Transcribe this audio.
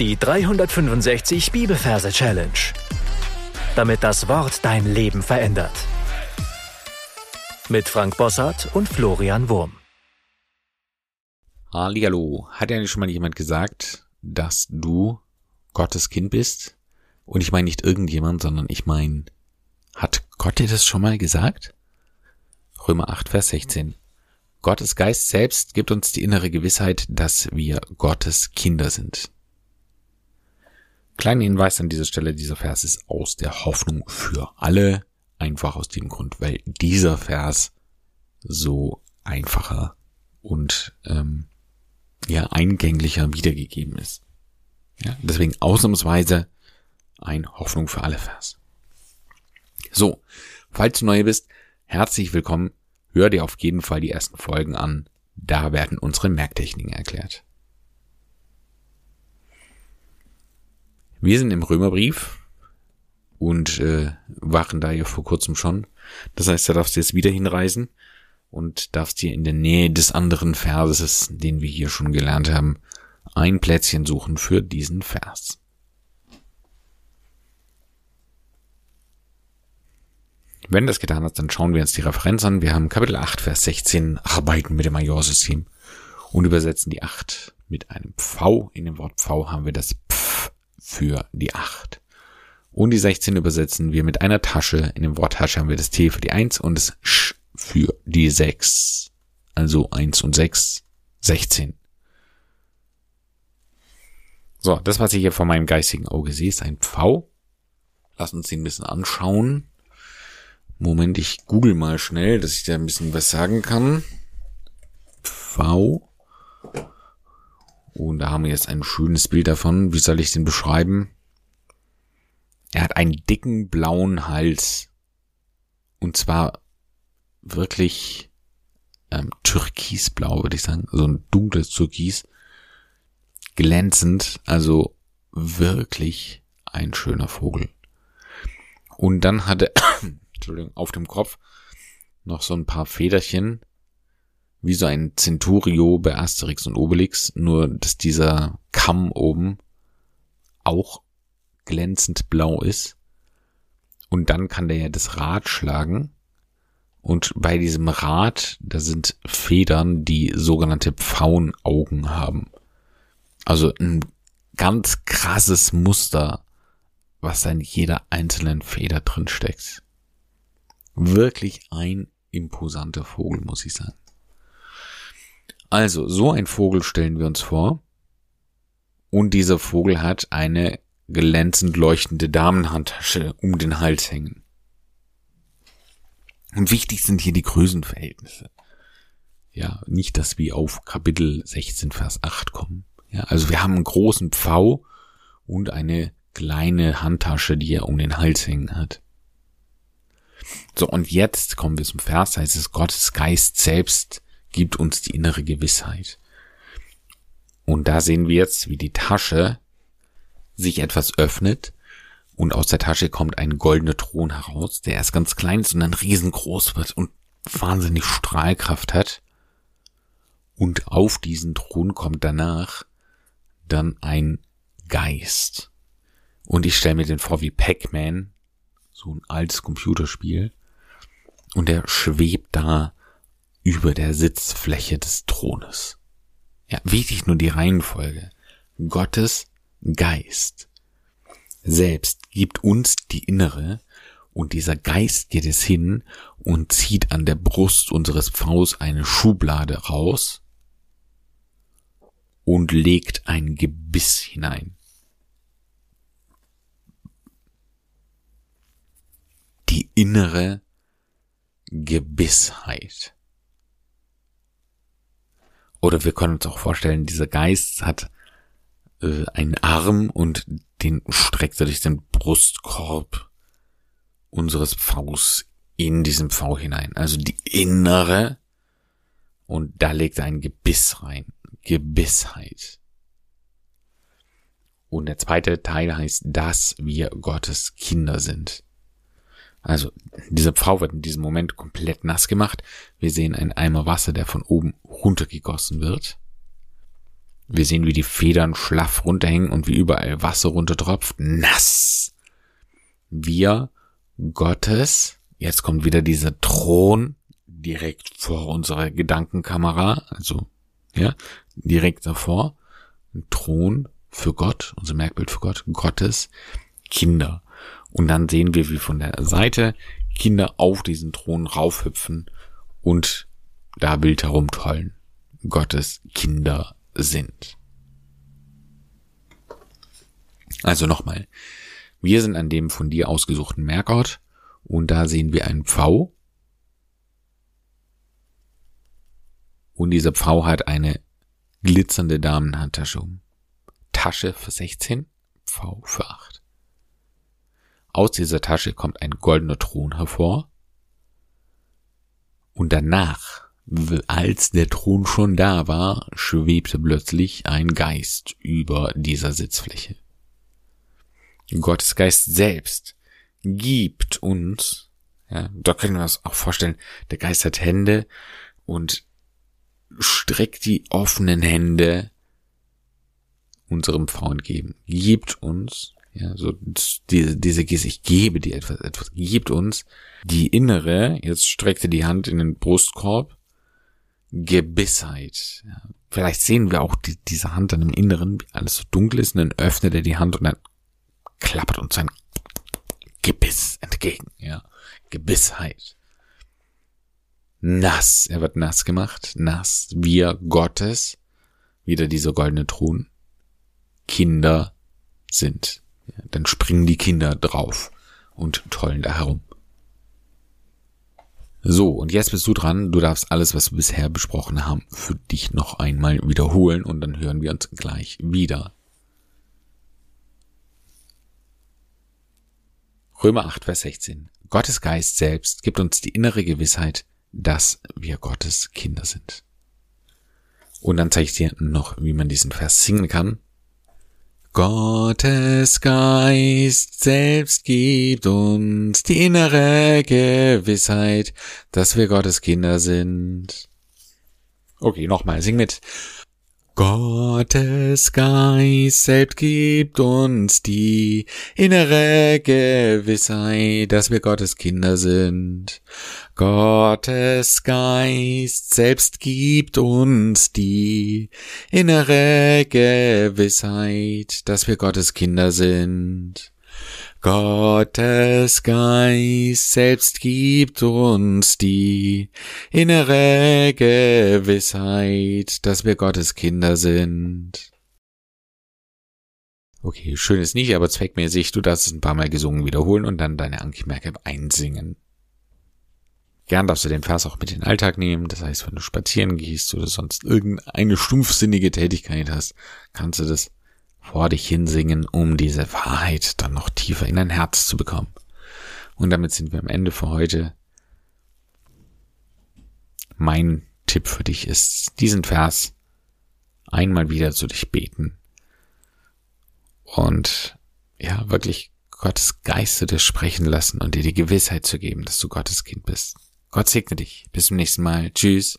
Die 365 Bibelverse Challenge. Damit das Wort dein Leben verändert. Mit Frank Bossart und Florian Wurm. Hallihallo. Hat ja schon mal jemand gesagt, dass du Gottes Kind bist? Und ich meine nicht irgendjemand, sondern ich meine, hat Gott dir das schon mal gesagt? Römer 8, Vers 16. Gottes Geist selbst gibt uns die innere Gewissheit, dass wir Gottes Kinder sind. Kleiner Hinweis an dieser Stelle, dieser Vers ist aus der Hoffnung für alle, einfach aus dem Grund, weil dieser Vers so einfacher und ähm, ja eingänglicher wiedergegeben ist. Ja, deswegen ausnahmsweise ein Hoffnung für alle Vers. So, falls du neu bist, herzlich willkommen. Hör dir auf jeden Fall die ersten Folgen an. Da werden unsere Merktechniken erklärt. Wir sind im Römerbrief und äh, waren da ja vor kurzem schon. Das heißt, da darfst du jetzt wieder hinreisen und darfst dir in der Nähe des anderen Verses, den wir hier schon gelernt haben, ein Plätzchen suchen für diesen Vers. Wenn das getan hast, dann schauen wir uns die Referenz an. Wir haben Kapitel 8, Vers 16, arbeiten mit dem Majorsystem und übersetzen die 8 mit einem Pfau. In dem Wort Pfau haben wir das für die 8. Und die 16 übersetzen wir mit einer Tasche. In dem Wort Tasche haben wir das T für die 1 und das Sch für die 6. Also 1 und 6, 16. So, das, was ich hier vor meinem geistigen Auge sehe, ist ein Pfau. Lass uns den ein bisschen anschauen. Moment, ich google mal schnell, dass ich da ein bisschen was sagen kann. Pfau. Und da haben wir jetzt ein schönes Bild davon. Wie soll ich den beschreiben? Er hat einen dicken blauen Hals. Und zwar wirklich ähm, türkisblau, würde ich sagen. So ein dunkles Türkis. Glänzend. Also wirklich ein schöner Vogel. Und dann hat er, Entschuldigung, auf dem Kopf noch so ein paar Federchen wie so ein Centurio bei Asterix und Obelix, nur dass dieser Kamm oben auch glänzend blau ist. Und dann kann der ja das Rad schlagen. Und bei diesem Rad, da sind Federn, die sogenannte Pfauenaugen haben. Also ein ganz krasses Muster, was in jeder einzelnen Feder drin steckt. Wirklich ein imposanter Vogel, muss ich sagen. Also, so ein Vogel stellen wir uns vor. Und dieser Vogel hat eine glänzend leuchtende Damenhandtasche um den Hals hängen. Und wichtig sind hier die Größenverhältnisse. Ja, nicht, dass wir auf Kapitel 16, Vers 8 kommen. Ja, also wir haben einen großen Pfau und eine kleine Handtasche, die er um den Hals hängen hat. So, und jetzt kommen wir zum Vers, da heißt es, Gottes Geist selbst gibt uns die innere Gewissheit. Und da sehen wir jetzt, wie die Tasche sich etwas öffnet und aus der Tasche kommt ein goldener Thron heraus, der erst ganz klein ist und dann riesengroß wird und wahnsinnig Strahlkraft hat. Und auf diesen Thron kommt danach dann ein Geist. Und ich stelle mir den vor wie Pac-Man, so ein altes Computerspiel. Und er schwebt da über der Sitzfläche des Thrones. Ja, wichtig nur die Reihenfolge. Gottes Geist selbst gibt uns die innere und dieser Geist geht es hin und zieht an der Brust unseres Pfaus eine Schublade raus und legt ein Gebiss hinein. Die innere Gebissheit. Oder wir können uns auch vorstellen, dieser Geist hat äh, einen Arm und den streckt er durch den Brustkorb unseres Pfaus in diesen Pfau hinein. Also die innere und da legt er ein Gebiss rein. Gebissheit. Und der zweite Teil heißt, dass wir Gottes Kinder sind. Also diese Pfau wird in diesem Moment komplett nass gemacht. Wir sehen einen Eimer Wasser, der von oben runtergegossen wird. Wir sehen, wie die Federn schlaff runterhängen und wie überall Wasser runtertropft. Nass. Wir, Gottes, jetzt kommt wieder dieser Thron direkt vor unserer Gedankenkamera, also, ja, direkt davor. Ein Thron für Gott, unser Merkbild für Gott, Gottes Kinder. Und dann sehen wir, wie von der Seite Kinder auf diesen Thron raufhüpfen und da wild herumtollen. Gottes Kinder sind. Also nochmal. Wir sind an dem von dir ausgesuchten Merkort und da sehen wir einen Pfau. Und dieser Pfau hat eine glitzernde Damenhandtasche um. Tasche für 16, Pfau für 8. Aus dieser Tasche kommt ein goldener Thron hervor. Und danach als der Thron schon da war, schwebte plötzlich ein Geist über dieser Sitzfläche. Gottes Geist selbst gibt uns, ja, da können wir uns auch vorstellen, der Geist hat Hände und streckt die offenen Hände unserem Frau entgegen, gibt uns, ja, so diese, diese Geste, ich gebe dir etwas, etwas, gibt uns die innere, jetzt streckte die Hand in den Brustkorb, Gebissheit. Ja, vielleicht sehen wir auch die, diese Hand dann im Inneren, wie alles so dunkel ist, und dann öffnet er die Hand und dann klappert uns sein Gebiss entgegen. Ja, Gebissheit. Nass, er wird nass gemacht, nass. Wir Gottes, wieder dieser goldene Thron, Kinder sind. Ja, dann springen die Kinder drauf und tollen da herum. So, und jetzt bist du dran. Du darfst alles, was wir bisher besprochen haben, für dich noch einmal wiederholen und dann hören wir uns gleich wieder. Römer 8, Vers 16. Gottes Geist selbst gibt uns die innere Gewissheit, dass wir Gottes Kinder sind. Und dann zeige ich dir noch, wie man diesen Vers singen kann. Gottes Geist selbst gibt uns die innere Gewissheit, dass wir Gottes Kinder sind. Okay, nochmal, sing mit. Gottes Geist selbst gibt uns die innere Gewissheit, dass wir Gottes Kinder sind. Gottes Geist selbst gibt uns die innere Gewissheit, dass wir Gottes Kinder sind. Gottes Geist selbst gibt uns die innere Gewissheit, dass wir Gottes Kinder sind. Okay, schön ist nicht, aber zweckmäßig, du darfst es ein paar Mal gesungen wiederholen und dann deine Anmerkung einsingen. Gern darfst du den Vers auch mit in den Alltag nehmen. Das heißt, wenn du spazieren gehst oder sonst irgendeine stumpfsinnige Tätigkeit hast, kannst du das vor dich hinsingen, um diese Wahrheit dann noch tiefer in dein Herz zu bekommen. Und damit sind wir am Ende für heute. Mein Tipp für dich ist, diesen Vers einmal wieder zu dich beten und ja, wirklich Gottes Geiste dir sprechen lassen und dir die Gewissheit zu geben, dass du Gottes Kind bist. Gott segne dich. Bis zum nächsten Mal. Tschüss.